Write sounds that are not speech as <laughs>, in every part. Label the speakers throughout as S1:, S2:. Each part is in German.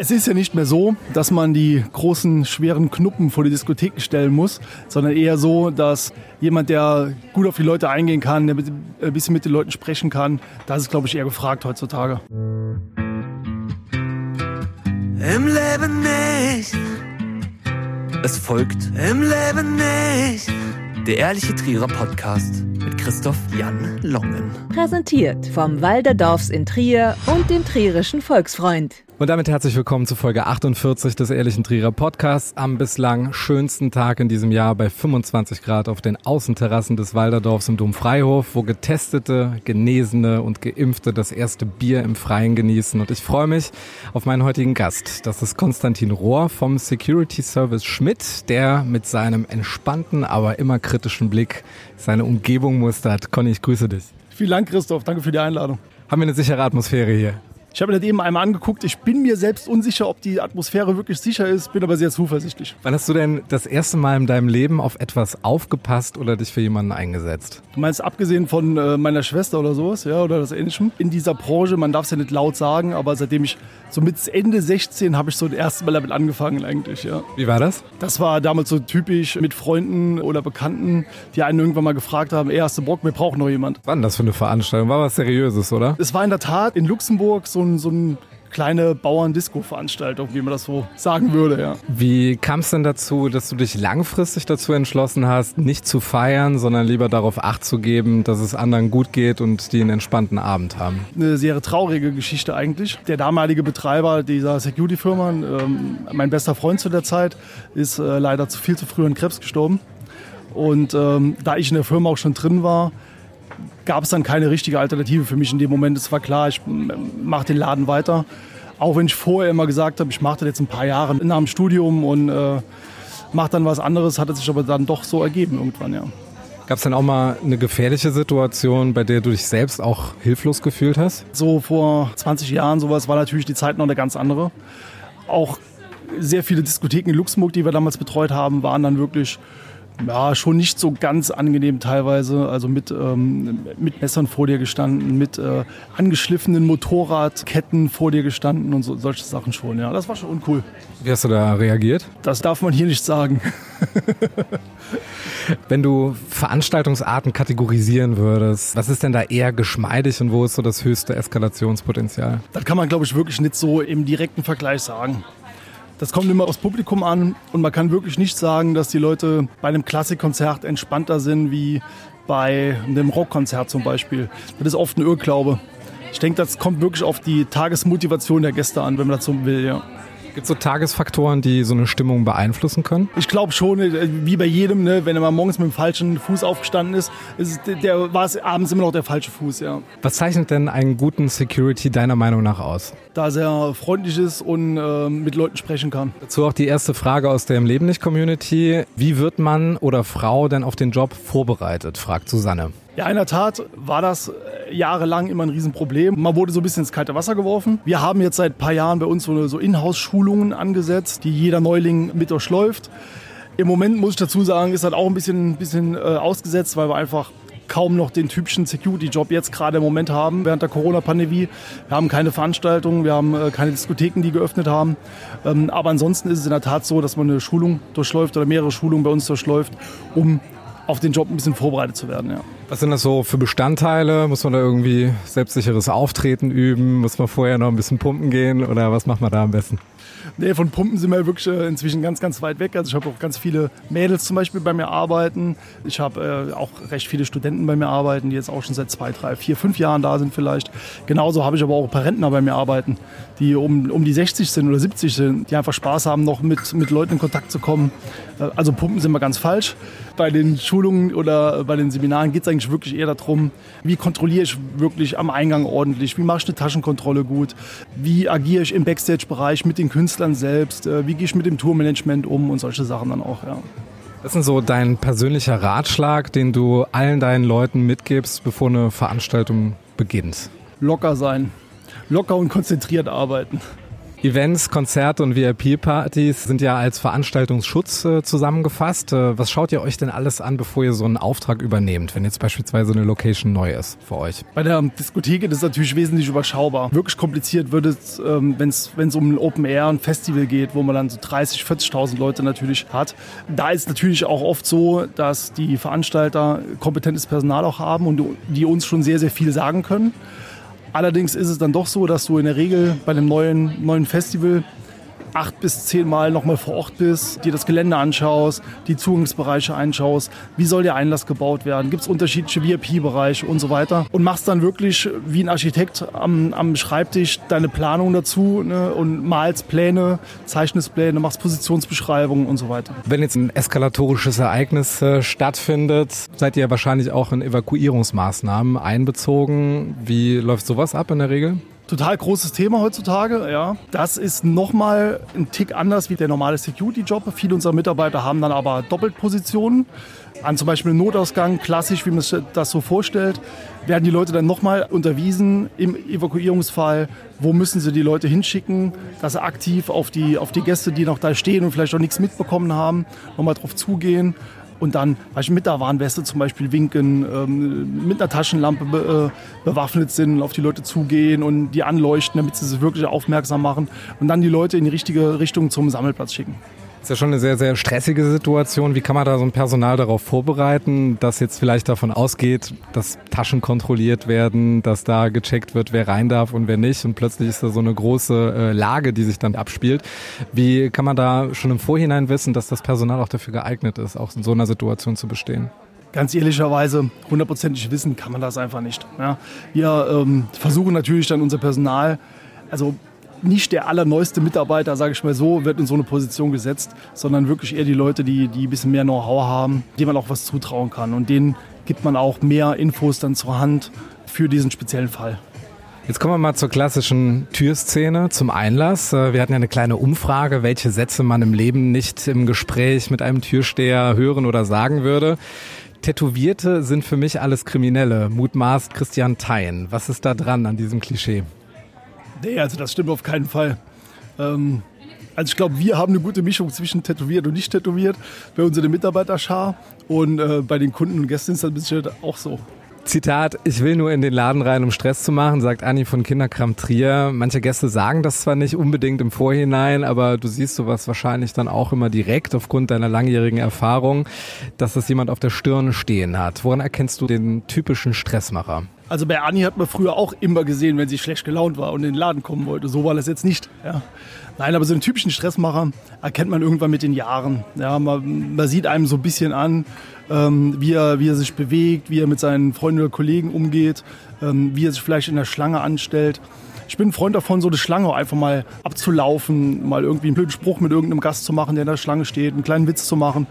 S1: Es ist ja nicht mehr so, dass man die großen, schweren Knuppen vor die Diskotheken stellen muss, sondern eher so, dass jemand, der gut auf die Leute eingehen kann, der ein bisschen mit den Leuten sprechen kann, das ist, glaube ich, eher gefragt heutzutage.
S2: Im Leben nicht. Es folgt Im Leben nicht. Der ehrliche Trierer Podcast mit Christoph Jan Longen.
S3: Präsentiert vom Walderdorfs in Trier und dem Trierischen Volksfreund.
S4: Und damit herzlich willkommen zu Folge 48 des Ehrlichen Trierer Podcasts am bislang schönsten Tag in diesem Jahr bei 25 Grad auf den Außenterrassen des Walderdorfs im Domfreihof, wo Getestete, Genesene und Geimpfte das erste Bier im Freien genießen. Und ich freue mich auf meinen heutigen Gast. Das ist Konstantin Rohr vom Security Service Schmidt, der mit seinem entspannten, aber immer kritischen Blick seine Umgebung mustert. Conny, ich grüße dich.
S1: Vielen Dank, Christoph. Danke für die Einladung.
S4: Haben wir eine sichere Atmosphäre hier?
S1: Ich habe mir das eben einmal angeguckt. Ich bin mir selbst unsicher, ob die Atmosphäre wirklich sicher ist, bin aber sehr zuversichtlich.
S4: Wann hast du denn das erste Mal in deinem Leben auf etwas aufgepasst oder dich für jemanden eingesetzt?
S1: Du meinst abgesehen von äh, meiner Schwester oder sowas, ja, oder das Ähnlichem? In dieser Branche, man darf es ja nicht laut sagen, aber seitdem ich so mit Ende 16 habe ich so das erste Mal damit angefangen eigentlich, ja.
S4: Wie war das?
S1: Das war damals so typisch mit Freunden oder Bekannten, die einen irgendwann mal gefragt haben, ey, hast du Bock, wir brauchen noch jemand.
S4: Wann das für eine Veranstaltung? War was Seriöses, oder?
S1: Es war in der Tat in Luxemburg so ein, so ein kleine Bauern-Disco-Veranstaltung, wie man das so sagen würde, ja.
S4: Wie kam es denn dazu, dass du dich langfristig dazu entschlossen hast, nicht zu feiern, sondern lieber darauf Acht zu geben, dass es anderen gut geht und die einen entspannten Abend haben?
S1: Eine sehr traurige Geschichte eigentlich. Der damalige Betreiber dieser Security-Firma, ähm, mein bester Freund zu der Zeit, ist äh, leider zu viel zu früh an Krebs gestorben. Und ähm, da ich in der Firma auch schon drin war, gab es dann keine richtige Alternative für mich in dem Moment. Es war klar, ich mache den Laden weiter. Auch wenn ich vorher immer gesagt habe, ich mache das jetzt ein paar Jahre nach dem Studium und äh, mache dann was anderes, hat es sich aber dann doch so ergeben irgendwann, ja.
S4: Gab es denn auch mal eine gefährliche Situation, bei der du dich selbst auch hilflos gefühlt hast?
S1: So vor 20 Jahren sowas war natürlich die Zeit noch eine ganz andere. Auch sehr viele Diskotheken in Luxemburg, die wir damals betreut haben, waren dann wirklich ja, schon nicht so ganz angenehm teilweise. Also mit, ähm, mit Messern vor dir gestanden, mit äh, angeschliffenen Motorradketten vor dir gestanden und so, solche Sachen schon. Ja, das war schon uncool.
S4: Wie hast du da reagiert?
S1: Das darf man hier nicht sagen. <laughs>
S4: Wenn du Veranstaltungsarten kategorisieren würdest, was ist denn da eher geschmeidig und wo ist so das höchste Eskalationspotenzial?
S1: Das kann man, glaube ich, wirklich nicht so im direkten Vergleich sagen. Das kommt immer aufs Publikum an und man kann wirklich nicht sagen, dass die Leute bei einem Klassikkonzert entspannter sind wie bei einem Rockkonzert zum Beispiel. Das ist oft ein Irrglaube. Ich denke, das kommt wirklich auf die Tagesmotivation der Gäste an, wenn man das so will, ja.
S4: Gibt es so Tagesfaktoren, die so eine Stimmung beeinflussen können?
S1: Ich glaube schon, äh, wie bei jedem, ne, wenn er mal morgens mit dem falschen Fuß aufgestanden ist, ist der, war es abends immer noch der falsche Fuß, ja.
S4: Was zeichnet denn einen guten Security deiner Meinung nach aus?
S1: Da er sehr freundlich ist und äh, mit Leuten sprechen kann.
S4: Dazu auch die erste Frage aus der Im Leben nicht Community. Wie wird Mann oder Frau denn auf den Job vorbereitet? fragt Susanne.
S1: Ja, in der Tat war das jahrelang immer ein Riesenproblem. Man wurde so ein bisschen ins kalte Wasser geworfen. Wir haben jetzt seit ein paar Jahren bei uns so, Inhouse-Schulungen angesetzt, die jeder Neuling mit durchläuft. Im Moment muss ich dazu sagen, ist das auch ein bisschen, bisschen äh, ausgesetzt, weil wir einfach kaum noch den typischen Security-Job jetzt gerade im Moment haben während der Corona-Pandemie. Wir haben keine Veranstaltungen, wir haben äh, keine Diskotheken, die geöffnet haben. Ähm, aber ansonsten ist es in der Tat so, dass man eine Schulung durchläuft oder mehrere Schulungen bei uns durchläuft, um auf den Job ein bisschen vorbereitet zu werden. Ja.
S4: Was sind das so für Bestandteile? Muss man da irgendwie selbstsicheres Auftreten üben? Muss man vorher noch ein bisschen pumpen gehen oder was macht man da am besten?
S1: Nee, von Pumpen sind wir wirklich äh, inzwischen ganz, ganz weit weg. Also ich habe auch ganz viele Mädels zum Beispiel bei mir arbeiten. Ich habe äh, auch recht viele Studenten bei mir arbeiten, die jetzt auch schon seit zwei, drei, vier, fünf Jahren da sind vielleicht. Genauso habe ich aber auch ein paar Rentner bei mir arbeiten, die um, um die 60 sind oder 70 sind, die einfach Spaß haben, noch mit, mit Leuten in Kontakt zu kommen. Äh, also Pumpen sind wir ganz falsch. Bei den Schulungen oder bei den Seminaren geht es eigentlich wirklich eher darum, wie kontrolliere ich wirklich am Eingang ordentlich, wie mache ich eine Taschenkontrolle gut, wie agiere ich im Backstage-Bereich mit den Künstlern Künstlern selbst, äh, wie gehe ich mit dem Tourmanagement um und solche Sachen dann auch, ja.
S4: Was ist so dein persönlicher Ratschlag, den du allen deinen Leuten mitgibst, bevor eine Veranstaltung beginnt?
S1: Locker sein. Locker und konzentriert arbeiten.
S4: Events, Konzerte und VIP-Partys sind ja als Veranstaltungsschutz äh, zusammengefasst. Äh, was schaut ihr euch denn alles an, bevor ihr so einen Auftrag übernehmt, wenn jetzt beispielsweise eine Location neu ist für euch?
S1: Bei der Diskothek ist es natürlich wesentlich überschaubar. Wirklich kompliziert wird es, ähm, wenn es um ein Open Air, ein Festival geht, wo man dann so 30, 40.000 Leute natürlich hat. Da ist natürlich auch oft so, dass die Veranstalter kompetentes Personal auch haben und die uns schon sehr, sehr viel sagen können. Allerdings ist es dann doch so, dass du in der Regel bei einem neuen, neuen Festival acht bis zehn Mal nochmal vor Ort bist, dir das Gelände anschaust, die Zugangsbereiche anschaust, wie soll der Einlass gebaut werden, gibt es unterschiedliche VIP-Bereiche und so weiter und machst dann wirklich wie ein Architekt am, am Schreibtisch deine Planung dazu ne, und malst Pläne, zeichnest Pläne, machst Positionsbeschreibungen und so weiter.
S4: Wenn jetzt ein eskalatorisches Ereignis äh, stattfindet, seid ihr wahrscheinlich auch in Evakuierungsmaßnahmen einbezogen. Wie läuft sowas ab in der Regel?
S1: Total großes Thema heutzutage. Ja. Das ist nochmal ein Tick anders wie der normale Security-Job. Viele unserer Mitarbeiter haben dann aber Doppelpositionen. An zum Beispiel Notausgang, klassisch, wie man sich das so vorstellt, werden die Leute dann nochmal unterwiesen im Evakuierungsfall, wo müssen sie die Leute hinschicken, dass sie aktiv auf die, auf die Gäste, die noch da stehen und vielleicht auch nichts mitbekommen haben, nochmal drauf zugehen und dann ich, mit der Warnweste zum Beispiel winken, ähm, mit einer Taschenlampe be, äh, bewaffnet sind auf die Leute zugehen und die anleuchten, damit sie sich wirklich aufmerksam machen und dann die Leute in die richtige Richtung zum Sammelplatz schicken.
S4: Das ist ja schon eine sehr, sehr stressige Situation. Wie kann man da so ein Personal darauf vorbereiten, dass jetzt vielleicht davon ausgeht, dass Taschen kontrolliert werden, dass da gecheckt wird, wer rein darf und wer nicht und plötzlich ist da so eine große äh, Lage, die sich dann abspielt. Wie kann man da schon im Vorhinein wissen, dass das Personal auch dafür geeignet ist, auch in so einer Situation zu bestehen?
S1: Ganz ehrlicherweise, hundertprozentig wissen kann man das einfach nicht. Ja, wir ähm, versuchen natürlich dann unser Personal, also nicht der allerneueste Mitarbeiter, sage ich mal so, wird in so eine Position gesetzt, sondern wirklich eher die Leute, die, die ein bisschen mehr Know-how haben, denen man auch was zutrauen kann. Und denen gibt man auch mehr Infos dann zur Hand für diesen speziellen Fall.
S4: Jetzt kommen wir mal zur klassischen Türszene, zum Einlass. Äh, wir hatten ja eine kleine Umfrage, welche Sätze man im Leben nicht im Gespräch mit einem Türsteher hören oder sagen würde. Tätowierte sind für mich alles Kriminelle, mutmaßt Christian Thein. Was ist da dran an diesem Klischee?
S1: Nee, also das stimmt auf keinen Fall. Ähm, also ich glaube, wir haben eine gute Mischung zwischen tätowiert und nicht tätowiert bei unserer Mitarbeiterschar und äh, bei den Kunden und Gästen ist das ein bisschen auch so.
S4: Zitat, ich will nur in den Laden rein, um Stress zu machen, sagt Anni von Kinderkram Trier. Manche Gäste sagen das zwar nicht unbedingt im Vorhinein, aber du siehst sowas wahrscheinlich dann auch immer direkt aufgrund deiner langjährigen Erfahrung, dass das jemand auf der Stirn stehen hat. Woran erkennst du den typischen Stressmacher?
S1: Also bei Anni hat man früher auch immer gesehen, wenn sie schlecht gelaunt war und in den Laden kommen wollte. So war das jetzt nicht. Ja. Nein, aber so einen typischen Stressmacher erkennt man irgendwann mit den Jahren. Ja, man, man sieht einem so ein bisschen an, ähm, wie, er, wie er sich bewegt, wie er mit seinen Freunden oder Kollegen umgeht, ähm, wie er sich vielleicht in der Schlange anstellt. Ich bin ein Freund davon, so eine Schlange einfach mal abzulaufen, mal irgendwie einen blöden Spruch mit irgendeinem Gast zu machen, der in der Schlange steht, einen kleinen Witz zu machen.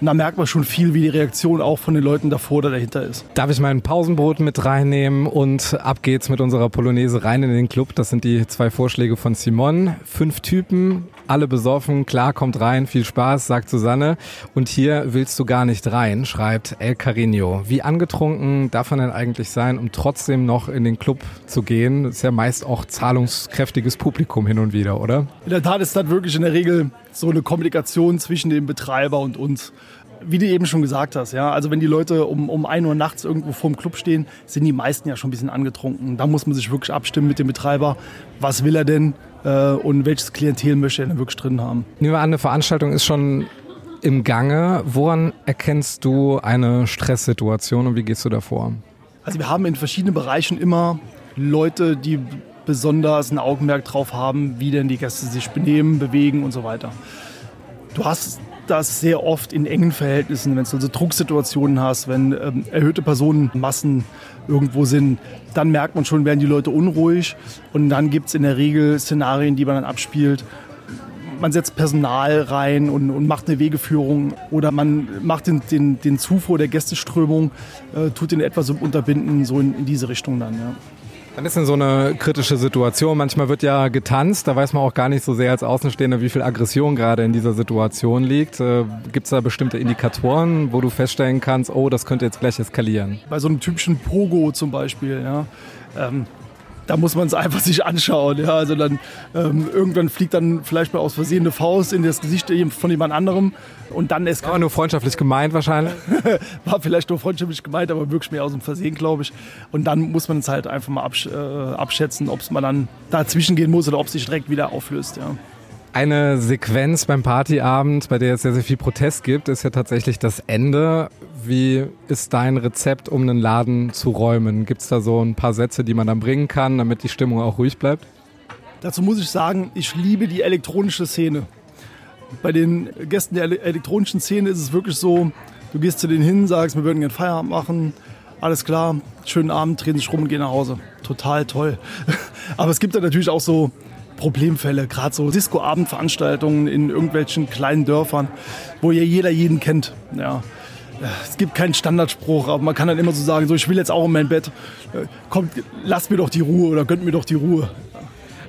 S1: Und da merkt man schon viel, wie die Reaktion auch von den Leuten davor oder dahinter ist.
S4: Darf ich mein Pausenbrot mit reinnehmen und ab geht's mit unserer Polonaise rein in den Club. Das sind die zwei Vorschläge von Simon. Fünf Typen, alle besoffen, klar, kommt rein, viel Spaß, sagt Susanne. Und hier willst du gar nicht rein, schreibt El Carino. Wie angetrunken darf man denn eigentlich sein, um trotzdem noch in den Club zu gehen? Das ist ja meist auch zahlungskräftiges Publikum hin und wieder, oder?
S1: In der Tat ist das wirklich in der Regel so eine Kommunikation zwischen dem Betreiber und uns. Wie du eben schon gesagt hast, ja, also wenn die Leute um, um 1 Uhr nachts irgendwo vorm Club stehen, sind die meisten ja schon ein bisschen angetrunken. Da muss man sich wirklich abstimmen mit dem Betreiber. Was will er denn äh, und welches Klientel möchte er denn wirklich drin haben?
S4: Nehmen wir an, eine Veranstaltung ist schon im Gange. Woran erkennst du eine Stresssituation und wie gehst du davor?
S1: Also wir haben in verschiedenen Bereichen immer Leute, die besonders ein Augenmerk drauf haben, wie denn die Gäste sich benehmen, bewegen und so weiter. Du hast das sehr oft in engen Verhältnissen, wenn du also Drucksituationen hast, wenn ähm, erhöhte Personenmassen irgendwo sind, dann merkt man schon, werden die Leute unruhig und dann gibt es in der Regel Szenarien, die man dann abspielt. Man setzt Personal rein und, und macht eine Wegeführung oder man macht den, den, den Zufuhr der Gästeströmung, äh, tut den etwas unterbinden, so in, in diese Richtung dann. Ja.
S4: Dann ist in so eine kritische Situation. Manchmal wird ja getanzt, da weiß man auch gar nicht so sehr als Außenstehender, wie viel Aggression gerade in dieser Situation liegt. Äh, Gibt es da bestimmte Indikatoren, wo du feststellen kannst, oh, das könnte jetzt gleich eskalieren?
S1: Bei so einem typischen Pogo zum Beispiel, ja. Ähm, da muss man es einfach sich anschauen. Ja, also dann ähm, irgendwann fliegt dann vielleicht mal aus Versehen eine Faust in das Gesicht von jemand anderem und dann ist
S4: Aber nur freundschaftlich gemeint wahrscheinlich. <laughs>
S1: war vielleicht nur freundschaftlich gemeint, aber wirklich mehr aus dem Versehen, glaube ich. Und dann muss man es halt einfach mal absch äh, abschätzen, ob es mal dann dazwischen gehen muss oder ob es sich direkt wieder auflöst. Ja.
S4: Eine Sequenz beim Partyabend, bei der es sehr, sehr viel Protest gibt, ist ja tatsächlich das Ende. Wie ist dein Rezept, um einen Laden zu räumen? Gibt es da so ein paar Sätze, die man dann bringen kann, damit die Stimmung auch ruhig bleibt?
S1: Dazu muss ich sagen, ich liebe die elektronische Szene. Bei den Gästen der elektronischen Szene ist es wirklich so, du gehst zu denen hin, sagst, wir würden gerne Feierabend machen, alles klar, schönen Abend, drehen sich rum und gehen nach Hause. Total toll. <laughs> Aber es gibt da natürlich auch so Problemfälle, gerade so Disco-Abendveranstaltungen in irgendwelchen kleinen Dörfern, wo ja jeder jeden kennt. Ja. Es gibt keinen Standardspruch, aber man kann dann immer so sagen, so ich will jetzt auch in mein Bett. Äh, kommt, lasst mir doch die Ruhe oder gönnt mir doch die Ruhe.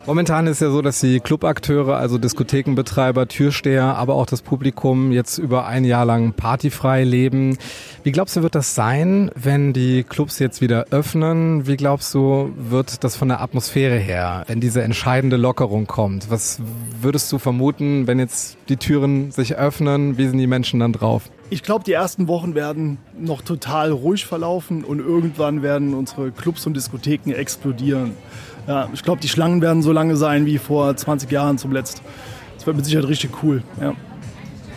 S4: Momentan ist ja so, dass die Clubakteure, also Diskothekenbetreiber, Türsteher, aber auch das Publikum jetzt über ein Jahr lang partyfrei leben. Wie glaubst du, wird das sein, wenn die Clubs jetzt wieder öffnen? Wie glaubst du, wird das von der Atmosphäre her, wenn diese entscheidende Lockerung kommt? Was würdest du vermuten, wenn jetzt die Türen sich öffnen? Wie sind die Menschen dann drauf?
S1: Ich glaube, die ersten Wochen werden noch total ruhig verlaufen und irgendwann werden unsere Clubs und Diskotheken explodieren. Ja, ich glaube, die Schlangen werden so lange sein wie vor 20 Jahren zum Letzt. Das wird mit Sicherheit richtig cool. Ja.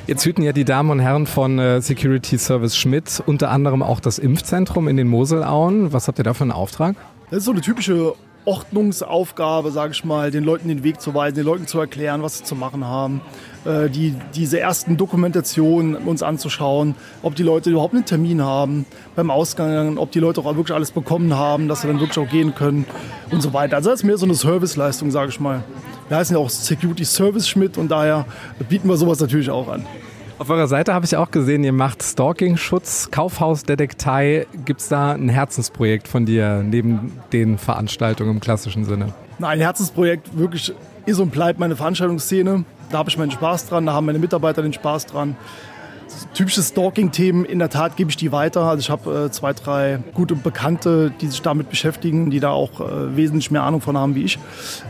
S4: Jetzt hüten ja die Damen und Herren von äh, Security Service Schmidt unter anderem auch das Impfzentrum in den Moselauen. Was habt ihr da für einen Auftrag?
S1: Das ist so eine typische Ordnungsaufgabe, sage ich mal, den Leuten den Weg zu weisen, den Leuten zu erklären, was sie zu machen haben, äh, die, diese ersten Dokumentationen uns anzuschauen, ob die Leute überhaupt einen Termin haben beim Ausgang, ob die Leute auch wirklich alles bekommen haben, dass sie dann wirklich auch gehen können und so weiter. Also das ist mehr so eine Serviceleistung, sage ich mal. Wir heißen ja auch Security Service Schmidt und daher bieten wir sowas natürlich auch an.
S4: Auf eurer Seite habe ich auch gesehen, ihr macht Stalking-Schutz, Kaufhausdetektei. Gibt es da ein Herzensprojekt von dir neben den Veranstaltungen im klassischen Sinne?
S1: Nein, Herzensprojekt wirklich ist und bleibt meine Veranstaltungsszene. Da habe ich meinen Spaß dran, da haben meine Mitarbeiter den Spaß dran typische Stalking-Themen, in der Tat gebe ich die weiter. Also ich habe äh, zwei, drei gute Bekannte, die sich damit beschäftigen, die da auch äh, wesentlich mehr Ahnung von haben wie ich.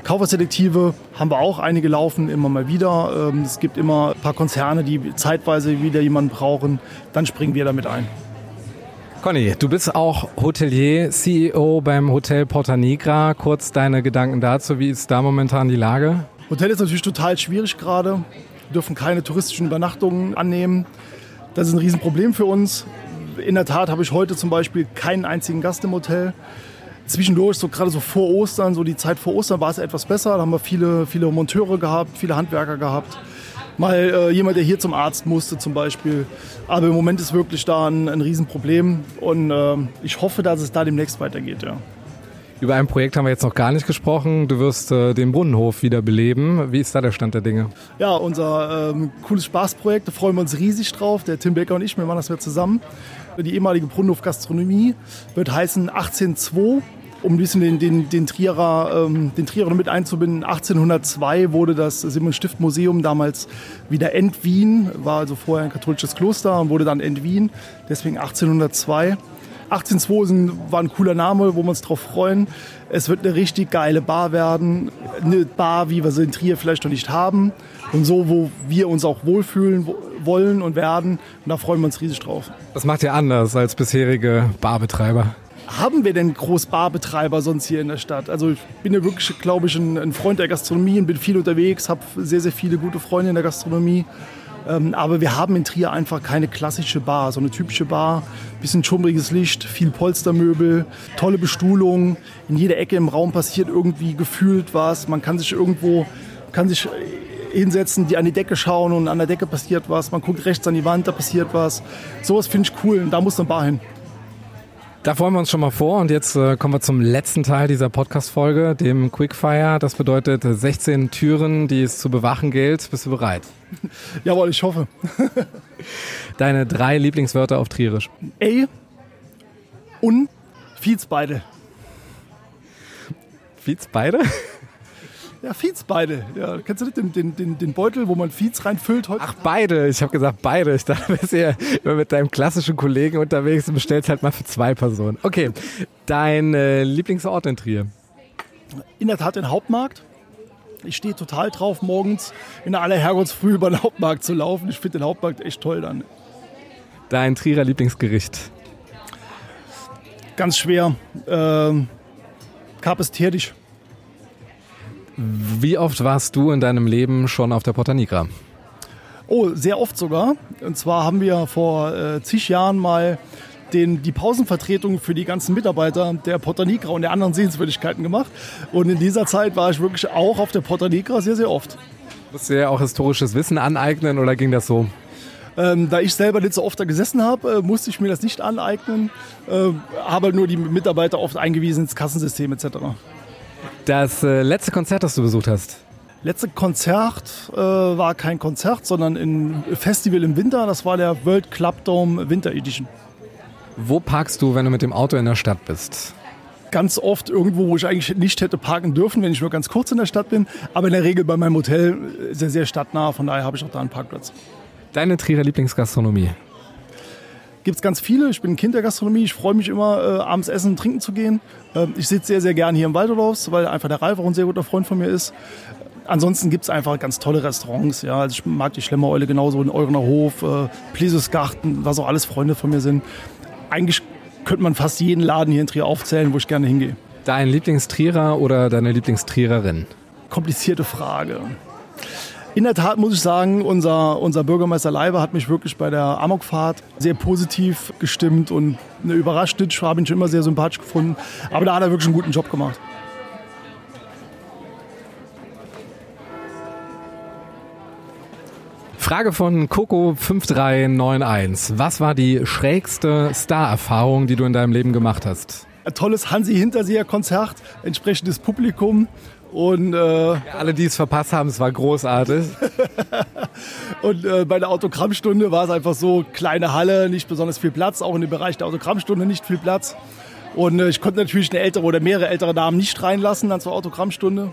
S1: Kaufhausdetektive haben wir auch einige laufen, immer mal wieder. Ähm, es gibt immer ein paar Konzerne, die zeitweise wieder jemanden brauchen. Dann springen wir damit ein.
S4: Conny, du bist auch Hotelier, CEO beim Hotel Porta Nigra. Kurz deine Gedanken dazu. Wie ist da momentan die Lage?
S1: Hotel ist natürlich total schwierig gerade. Wir dürfen keine touristischen Übernachtungen annehmen. Das ist ein Riesenproblem für uns. In der Tat habe ich heute zum Beispiel keinen einzigen Gast im Hotel. Zwischendurch, so gerade so vor Ostern, so die Zeit vor Ostern war es etwas besser. Da haben wir viele, viele Monteure gehabt, viele Handwerker gehabt. Mal äh, jemand, der hier zum Arzt musste zum Beispiel. Aber im Moment ist wirklich da ein, ein Riesenproblem und äh, ich hoffe, dass es da demnächst weitergeht. Ja.
S4: Über ein Projekt haben wir jetzt noch gar nicht gesprochen. Du wirst äh, den Brunnenhof wieder beleben. Wie ist da der Stand der Dinge?
S1: Ja, unser ähm, cooles Spaßprojekt, da freuen wir uns riesig drauf. Der Tim Becker und ich, wir machen das wieder zusammen. Die ehemalige Brunnenhof Gastronomie wird heißen 1802 um ein bisschen den, den, den, Trierer, ähm, den Trierer mit einzubinden. 1802 wurde das Simon Stift Museum damals wieder End-Wien, war also vorher ein katholisches Kloster und wurde dann End-Wien, deswegen 1802. 18.2 war ein cooler Name, wo wir uns drauf freuen. Es wird eine richtig geile Bar werden. Eine Bar, wie wir sie in Trier vielleicht noch nicht haben. Und so, wo wir uns auch wohlfühlen wollen und werden. Und da freuen wir uns riesig drauf.
S4: Was macht ihr anders als bisherige Barbetreiber?
S1: Haben wir denn groß Barbetreiber sonst hier in der Stadt? Also ich bin ja wirklich, glaube ich, ein, Freund der Gastronomie und bin viel unterwegs, habe sehr, sehr viele gute Freunde in der Gastronomie. Ähm, aber wir haben in Trier einfach keine klassische Bar, so eine typische Bar. Bisschen schummriges Licht, viel Polstermöbel, tolle Bestuhlung. In jeder Ecke im Raum passiert irgendwie gefühlt was. Man kann sich irgendwo, kann sich hinsetzen, die an die Decke schauen und an der Decke passiert was. Man guckt rechts an die Wand, da passiert was. Sowas finde ich cool und da muss eine Bar hin.
S4: Da freuen wir uns schon mal vor und jetzt äh, kommen wir zum letzten Teil dieser Podcast-Folge, dem Quickfire. Das bedeutet 16 Türen, die es zu bewachen gilt. Bist du bereit? <laughs>
S1: Jawohl, ich hoffe. <laughs>
S4: Deine drei Lieblingswörter auf Trierisch.
S1: Ey und Fietsbeide.
S4: Fietsbeide?
S1: Ja, Fiets beide. Ja, kennst du nicht den, den, den, den Beutel, wo man Fiets reinfüllt? Heute?
S4: Ach, beide. Ich habe gesagt beide. Ich dachte, <laughs> bist ja immer mit deinem klassischen Kollegen unterwegs und bestellst halt mal für zwei Personen. Okay, dein äh, Lieblingsort in Trier?
S1: In der Tat den Hauptmarkt. Ich stehe total drauf, morgens in aller Herrgottsfrüh über den Hauptmarkt zu laufen. Ich finde den Hauptmarkt echt toll dann.
S4: Dein Trierer Lieblingsgericht?
S1: Ganz schwer. Ähm, Carpes.
S4: Wie oft warst du in deinem Leben schon auf der Porta Nigra?
S1: Oh, sehr oft sogar. Und zwar haben wir vor äh, zig Jahren mal den, die Pausenvertretung für die ganzen Mitarbeiter der Porta Nigra und der anderen Sehenswürdigkeiten gemacht. Und in dieser Zeit war ich wirklich auch auf der Porta Nigra sehr, sehr oft.
S4: Musst du ja auch historisches Wissen aneignen oder ging das so?
S1: Ähm, da ich selber nicht so oft da gesessen habe, äh, musste ich mir das nicht aneignen. Äh, habe nur die Mitarbeiter oft eingewiesen ins Kassensystem etc.
S4: Das äh, letzte Konzert, das du besucht hast?
S1: Letzte Konzert äh, war kein Konzert, sondern ein Festival im Winter. Das war der World Club Dome Winter Edition.
S4: Wo parkst du, wenn du mit dem Auto in der Stadt bist?
S1: Ganz oft irgendwo, wo ich eigentlich nicht hätte parken dürfen, wenn ich nur ganz kurz in der Stadt bin. Aber in der Regel bei meinem Hotel sehr, sehr stadtnah. Von daher habe ich auch da einen Parkplatz.
S4: Deine Trierer Lieblingsgastronomie?
S1: Gibt es ganz viele. Ich bin ein Kind der Gastronomie. Ich freue mich immer, äh, abends essen und trinken zu gehen. Äh, ich sitze sehr, sehr gerne hier im Waldorfs, weil einfach der Ralf auch ein sehr guter Freund von mir ist. Ansonsten gibt es einfach ganz tolle Restaurants. Ja. Also ich mag die Schlemmereule genauso in Eurener Hof, äh, Plesusgarten, was auch alles Freunde von mir sind. Eigentlich könnte man fast jeden Laden hier in Trier aufzählen, wo ich gerne hingehe.
S4: Dein Lieblingstrierer oder deine Lieblingstriererin?
S1: Komplizierte Frage. In der Tat muss ich sagen, unser, unser Bürgermeister Leiber hat mich wirklich bei der Amokfahrt sehr positiv gestimmt und eine überrascht. Ich habe ihn schon immer sehr sympathisch gefunden. Aber da hat er wirklich einen guten Job gemacht.
S4: Frage von Coco5391. Was war die schrägste Star-Erfahrung, die du in deinem Leben gemacht hast?
S1: Ein tolles Hansi-Hinterseher-Konzert, entsprechendes Publikum und äh, ja,
S4: alle, die es verpasst haben, es war großartig. <laughs>
S1: und äh, bei der Autogrammstunde war es einfach so, kleine Halle, nicht besonders viel Platz, auch in dem Bereich der Autogrammstunde nicht viel Platz. Und äh, ich konnte natürlich eine ältere oder mehrere ältere Damen nicht reinlassen dann zur Autogrammstunde.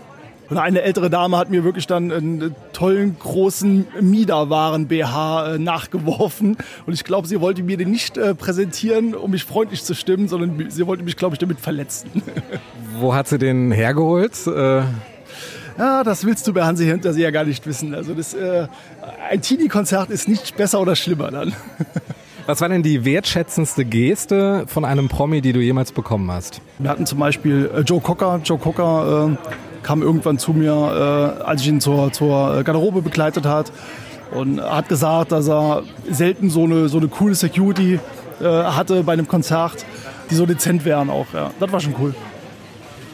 S1: Und eine ältere Dame hat mir wirklich dann einen tollen großen Miederwaren-BH äh, nachgeworfen. Und ich glaube, sie wollte mir den nicht äh, präsentieren, um mich freundlich zu stimmen, sondern sie wollte mich, glaube ich, damit verletzen. <laughs>
S4: Wo hat sie den hergeholt? Äh
S1: ja, das willst du bei Hansi Hinterseher gar nicht wissen. Also das, äh, ein Teenie-Konzert ist nicht besser oder schlimmer dann. <laughs>
S4: Was war denn die wertschätzendste Geste von einem Promi, die du jemals bekommen hast?
S1: Wir hatten zum Beispiel äh, Joe Cocker. Joe Cocker äh, kam irgendwann zu mir, äh, als ich ihn zur, zur Garderobe begleitet hat und hat gesagt, dass er selten so eine, so eine coole Security äh, hatte bei einem Konzert, die so dezent wären auch. Ja. Das war schon cool.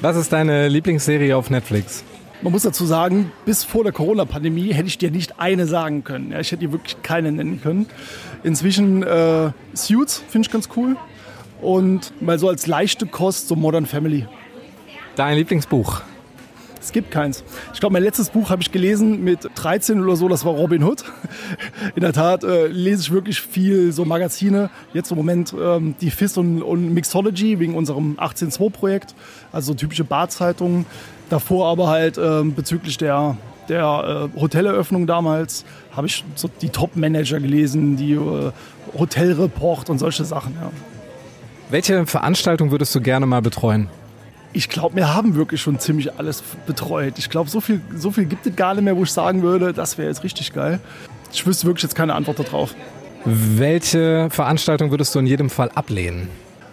S4: Was ist deine Lieblingsserie auf Netflix?
S1: Man muss dazu sagen, bis vor der Corona-Pandemie hätte ich dir nicht eine sagen können. Ja, ich hätte dir wirklich keine nennen können. Inzwischen äh, Suits finde ich ganz cool. Und mal so als leichte Kost so Modern Family.
S4: Dein Lieblingsbuch?
S1: Es gibt keins. Ich glaube, mein letztes Buch habe ich gelesen mit 13 oder so, das war Robin Hood. <laughs> In der Tat äh, lese ich wirklich viel so Magazine. Jetzt im Moment ähm, die FIS und, und Mixology wegen unserem 18.2-Projekt, also so typische Barzeitungen. Davor aber halt äh, bezüglich der, der äh, Hoteleröffnung damals habe ich so die Top-Manager gelesen, die äh, Hotelreport und solche Sachen. Ja.
S4: Welche Veranstaltung würdest du gerne mal betreuen?
S1: Ich glaube, wir haben wirklich schon ziemlich alles betreut. Ich glaube, so viel, so viel gibt es gar nicht mehr, wo ich sagen würde, das wäre jetzt richtig geil. Ich wüsste wirklich jetzt keine Antwort darauf.
S4: Welche Veranstaltung würdest du in jedem Fall ablehnen?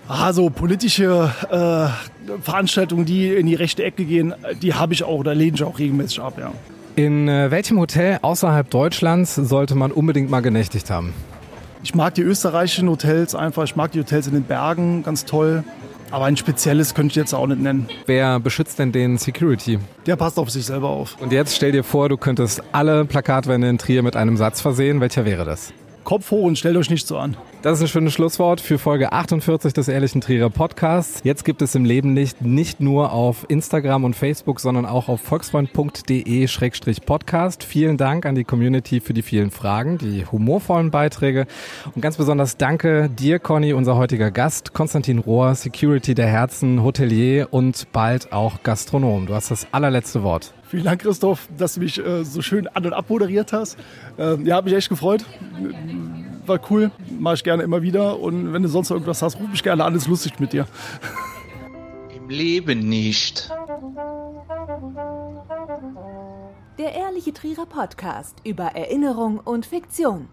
S1: Ah, so politische äh, Veranstaltungen, die in die rechte Ecke gehen, die habe ich auch, da lehne ich auch regelmäßig ab, ja.
S4: In äh, welchem Hotel außerhalb Deutschlands sollte man unbedingt mal genächtigt haben?
S1: Ich mag die österreichischen Hotels einfach, ich mag die Hotels in den Bergen, ganz toll. Aber ein spezielles könnte ich jetzt auch nicht nennen.
S4: Wer beschützt denn den Security?
S1: Der passt auf sich selber auf.
S4: Und jetzt stell dir vor, du könntest alle Plakatwände in Trier mit einem Satz versehen. Welcher wäre das?
S1: Kopf hoch und stellt euch nicht so an.
S4: Das ist ein schönes Schlusswort für Folge 48 des Ehrlichen Trierer Podcasts. Jetzt gibt es im Leben nicht, nicht nur auf Instagram und Facebook, sondern auch auf volksfreund.de-podcast. Vielen Dank an die Community für die vielen Fragen, die humorvollen Beiträge und ganz besonders danke dir, Conny, unser heutiger Gast, Konstantin Rohr, Security der Herzen, Hotelier und bald auch Gastronom. Du hast das allerletzte Wort.
S1: Vielen Dank, Christoph, dass du mich äh, so schön an- und abmoderiert hast. Äh, ja, hat mich echt gefreut. War cool. Mache ich gerne immer wieder. Und wenn du sonst irgendwas hast, ruf mich gerne Alles lustig mit dir.
S2: Im Leben nicht.
S3: Der ehrliche Trierer Podcast über Erinnerung und Fiktion.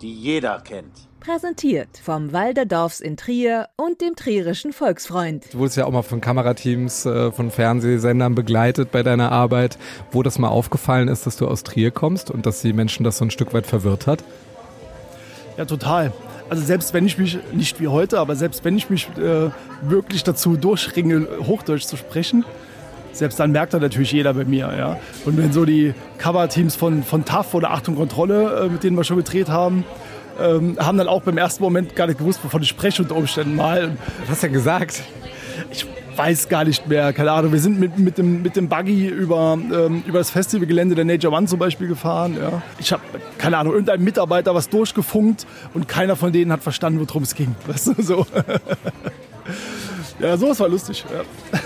S5: Die jeder kennt.
S3: Präsentiert vom Walderdorfs in Trier und dem Trierischen Volksfreund.
S4: Du wurdest ja auch mal von Kamerateams, äh, von Fernsehsendern begleitet bei deiner Arbeit, wo das mal aufgefallen ist, dass du aus Trier kommst und dass die Menschen das so ein Stück weit verwirrt hat.
S1: Ja, total. Also selbst wenn ich mich, nicht wie heute, aber selbst wenn ich mich äh, wirklich dazu durchringe, Hochdeutsch zu sprechen, selbst dann merkt da natürlich jeder bei mir. Ja? Und wenn so die Cover-Teams von, von TAF oder Achtung Kontrolle, äh, mit denen wir schon gedreht haben, ähm, haben dann auch beim ersten Moment gar nicht gewusst, wovon ich spreche unter Umständen mal.
S4: Was hast du denn gesagt?
S1: Ich weiß gar nicht mehr, keine Ahnung. Wir sind mit, mit, dem, mit dem Buggy über, ähm, über das Festivalgelände der Nature One zum Beispiel gefahren. Ja. Ich habe, keine Ahnung, irgendein Mitarbeiter was durchgefunkt und keiner von denen hat verstanden, worum es ging. <laughs> Weißt du, so. <laughs> ja, sowas war lustig. Ja.